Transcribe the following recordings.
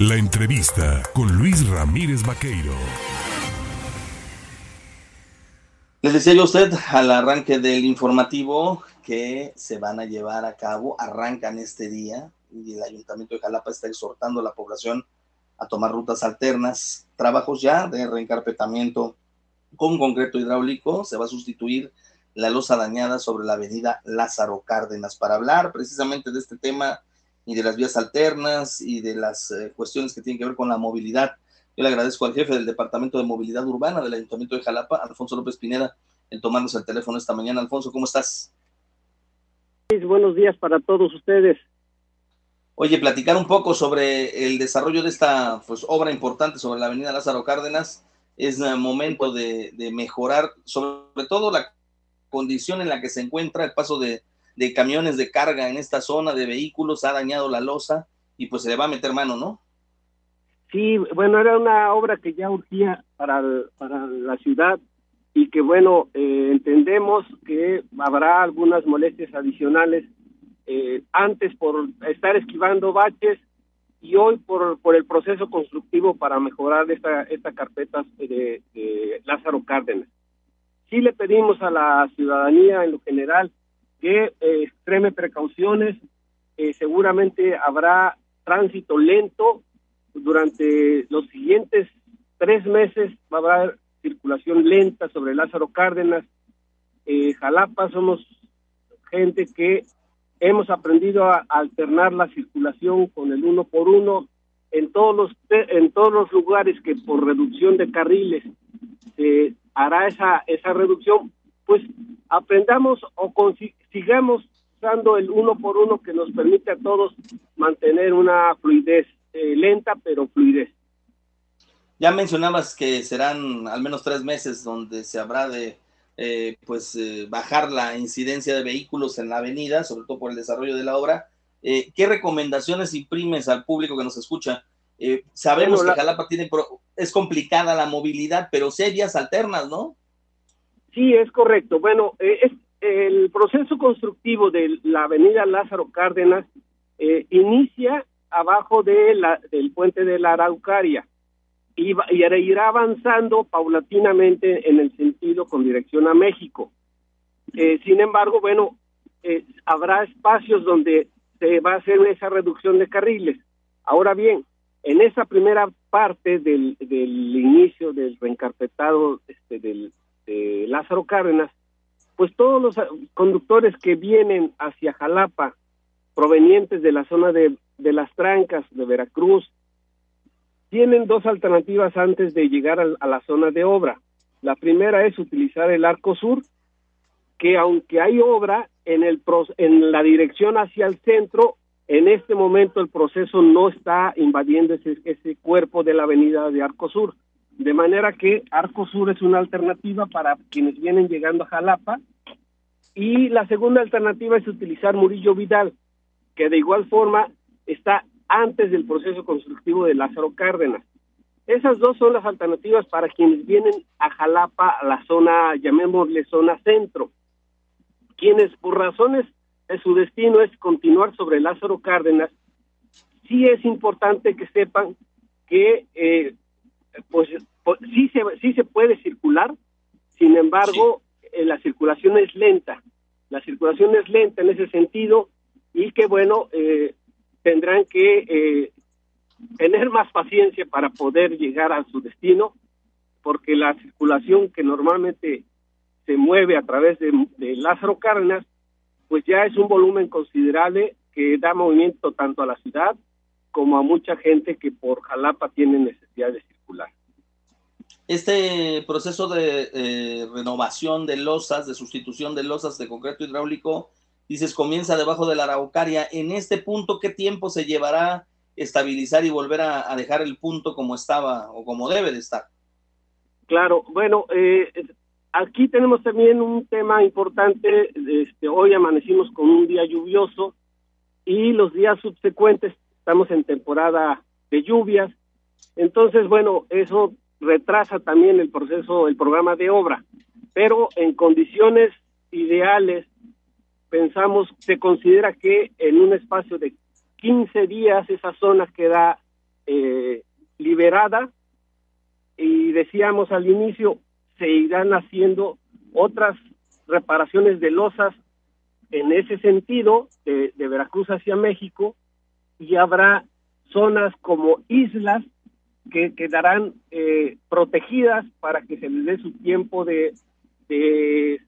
La entrevista con Luis Ramírez Vaqueiro. Les decía yo a usted al arranque del informativo que se van a llevar a cabo, arrancan este día y el Ayuntamiento de Jalapa está exhortando a la población a tomar rutas alternas, trabajos ya de reencarpetamiento con concreto hidráulico, se va a sustituir la losa dañada sobre la avenida Lázaro Cárdenas. Para hablar precisamente de este tema y de las vías alternas y de las eh, cuestiones que tienen que ver con la movilidad, yo le agradezco al jefe del Departamento de Movilidad Urbana del Ayuntamiento de Jalapa, Alfonso López Pineda, el tomarnos el teléfono esta mañana. Alfonso, ¿cómo estás? Buenos días para todos ustedes. Oye, platicar un poco sobre el desarrollo de esta pues, obra importante sobre la avenida Lázaro Cárdenas. Es momento de, mejorar sobre todo la condición en la que se encuentra el paso de, de camiones de carga en esta zona de vehículos, ha dañado la losa y pues se le va a meter mano, ¿no? Sí, bueno, era una obra que ya urgía para, para la ciudad y que, bueno, eh, entendemos que habrá algunas molestias adicionales eh, antes por estar esquivando baches y hoy por, por el proceso constructivo para mejorar esta, esta carpeta de, Lázaro Cárdenas. Sí le pedimos a la ciudadanía en lo general que eh, extreme precauciones, seguramente habrá tránsito lento durante los siguientes tres meses va a haber circulación lenta sobre Lázaro Cárdenas. Eh, Jalapa somos gente que hemos aprendido a, alternar la circulación con el uno por uno en todos los en todos los lugares que por reducción de carriles se hará esa esa reducción pues aprendamos o sigamos usando el uno por uno que nos permite a todos mantener una fluidez eh, lenta pero fluidez. Ya mencionabas que serán al menos tres meses donde se habrá de eh, pues eh, bajar la incidencia de vehículos en la avenida, sobre todo por el desarrollo de la obra. ¿Qué recomendaciones imprimes al público que nos escucha? sabemos que Jalapa tiene es complicada la movilidad, pero sí hay vías alternas, ¿no? Sí, es correcto. Bueno, es, el proceso constructivo de la avenida Lázaro Cárdenas inicia abajo de la, del puente de la Araucaria y, y irá avanzando paulatinamente en el sentido con dirección a México. Eh, sin embargo, bueno, eh, habrá espacios donde se va a hacer esa reducción de carriles. Ahora bien, en esa primera parte del, del inicio del reencarpetado este, del, de Lázaro Cárdenas, pues todos los conductores que vienen hacia Jalapa, provenientes de la zona de de las trancas de Veracruz, tienen dos alternativas antes de llegar a, la zona de obra. La primera es utilizar el arco sur, que aunque hay obra en, el, en la dirección hacia el centro, en este momento el proceso no está invadiendo ese, ese cuerpo de la avenida de Arco Sur. De manera que Arco Sur es una alternativa para quienes vienen llegando a Jalapa. Y la segunda alternativa es utilizar Murillo Vidal, que de igual forma está antes del proceso constructivo de Lázaro Cárdenas. Esas dos son las alternativas para quienes vienen a Jalapa, a la zona, llamémosle zona centro. Quienes por razones de su destino es continuar sobre Lázaro Cárdenas, sí es importante que sepan que eh, pues, sí, se, sí se puede circular, sin embargo, eh, la circulación es lenta. La circulación es lenta en ese sentido y que bueno, eh, tendrán que eh, tener más paciencia para poder llegar a su destino, porque la circulación que normalmente se mueve a través de, Lázaro Cárdenas, pues ya es un volumen considerable que da movimiento tanto a la ciudad como a mucha gente que por Jalapa tiene necesidad de circular. Este proceso de eh, renovación de losas, de sustitución de losas de concreto hidráulico, dices, comienza debajo de la araucaria. En este punto, ¿qué tiempo se llevará estabilizar y volver a, dejar el punto como estaba o como debe de estar? Claro, bueno, eh, aquí tenemos también un tema importante. Este, hoy amanecimos con un día lluvioso y los días subsecuentes estamos en temporada de lluvias. Entonces, bueno, eso retrasa también el proceso, el programa de obra, pero en condiciones ideales pensamos, se considera que en un espacio de 15 días esa zona queda eh, liberada. Y decíamos al inicio, se irán haciendo otras reparaciones de losas en ese sentido de, Veracruz hacia México y habrá zonas como islas que quedarán eh, protegidas para que se les dé su tiempo de, de,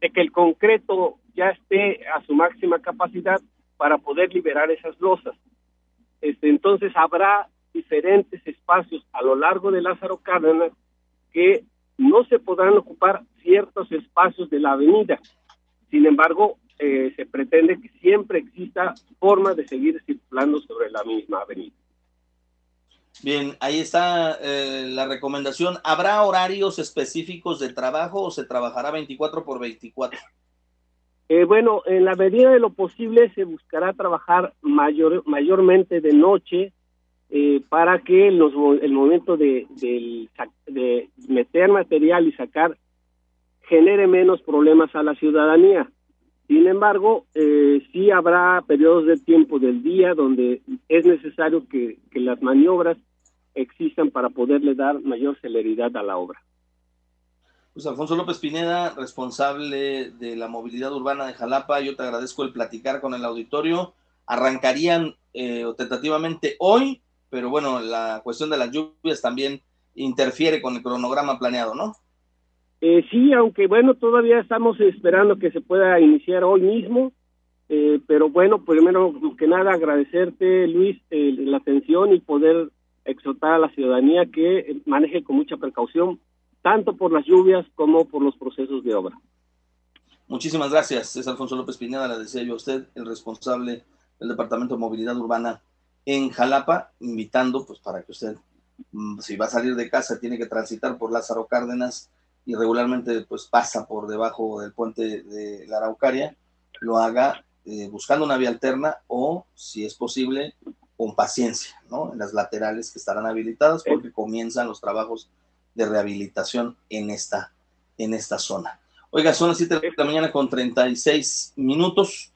que el concreto ya esté a su máxima capacidad para poder liberar esas losas. Este, entonces habrá diferentes espacios a lo largo de Lázaro Cárdenas que no se podrán ocupar ciertos espacios de la avenida. Sin embargo, eh, se pretende que siempre exista forma de seguir circulando sobre la misma avenida. Bien, ahí está eh, la recomendación. ¿Habrá horarios específicos de trabajo o se trabajará 24 por 24? Eh, bueno, en la medida de lo posible se buscará trabajar mayor, mayormente de noche eh, para que el momento de, meter material y sacar genere menos problemas a la ciudadanía. Sin embargo, eh, sí habrá periodos de tiempo del día donde es necesario que, las maniobras existan para poderle dar mayor celeridad a la obra. Pues Alfonso López Pineda, responsable de la movilidad urbana de Jalapa, yo te agradezco el platicar con el auditorio. Arrancarían eh, tentativamente hoy pero bueno, la cuestión de las lluvias también interfiere con el cronograma planeado, ¿no? Eh, sí, aunque bueno, todavía estamos esperando que se pueda iniciar hoy mismo, eh, pero bueno, primero que nada agradecerte, Luis, la atención y poder exhortar a la ciudadanía que maneje con mucha precaución, tanto por las lluvias como por los procesos de obra. Muchísimas gracias, es Alfonso López Pineda, le decía yo a usted, el responsable del Departamento de Movilidad Urbana en Jalapa, invitando pues para que usted, mm, si va a salir de casa, tiene que transitar por Lázaro Cárdenas y regularmente pues pasa por debajo del puente de la Araucaria, lo haga eh, buscando una vía alterna o, si es posible, con paciencia, ¿no? En las laterales que estarán habilitadas porque comienzan los trabajos de rehabilitación en esta, en esta zona. Oiga, son las 7 de la mañana con 36 minutos.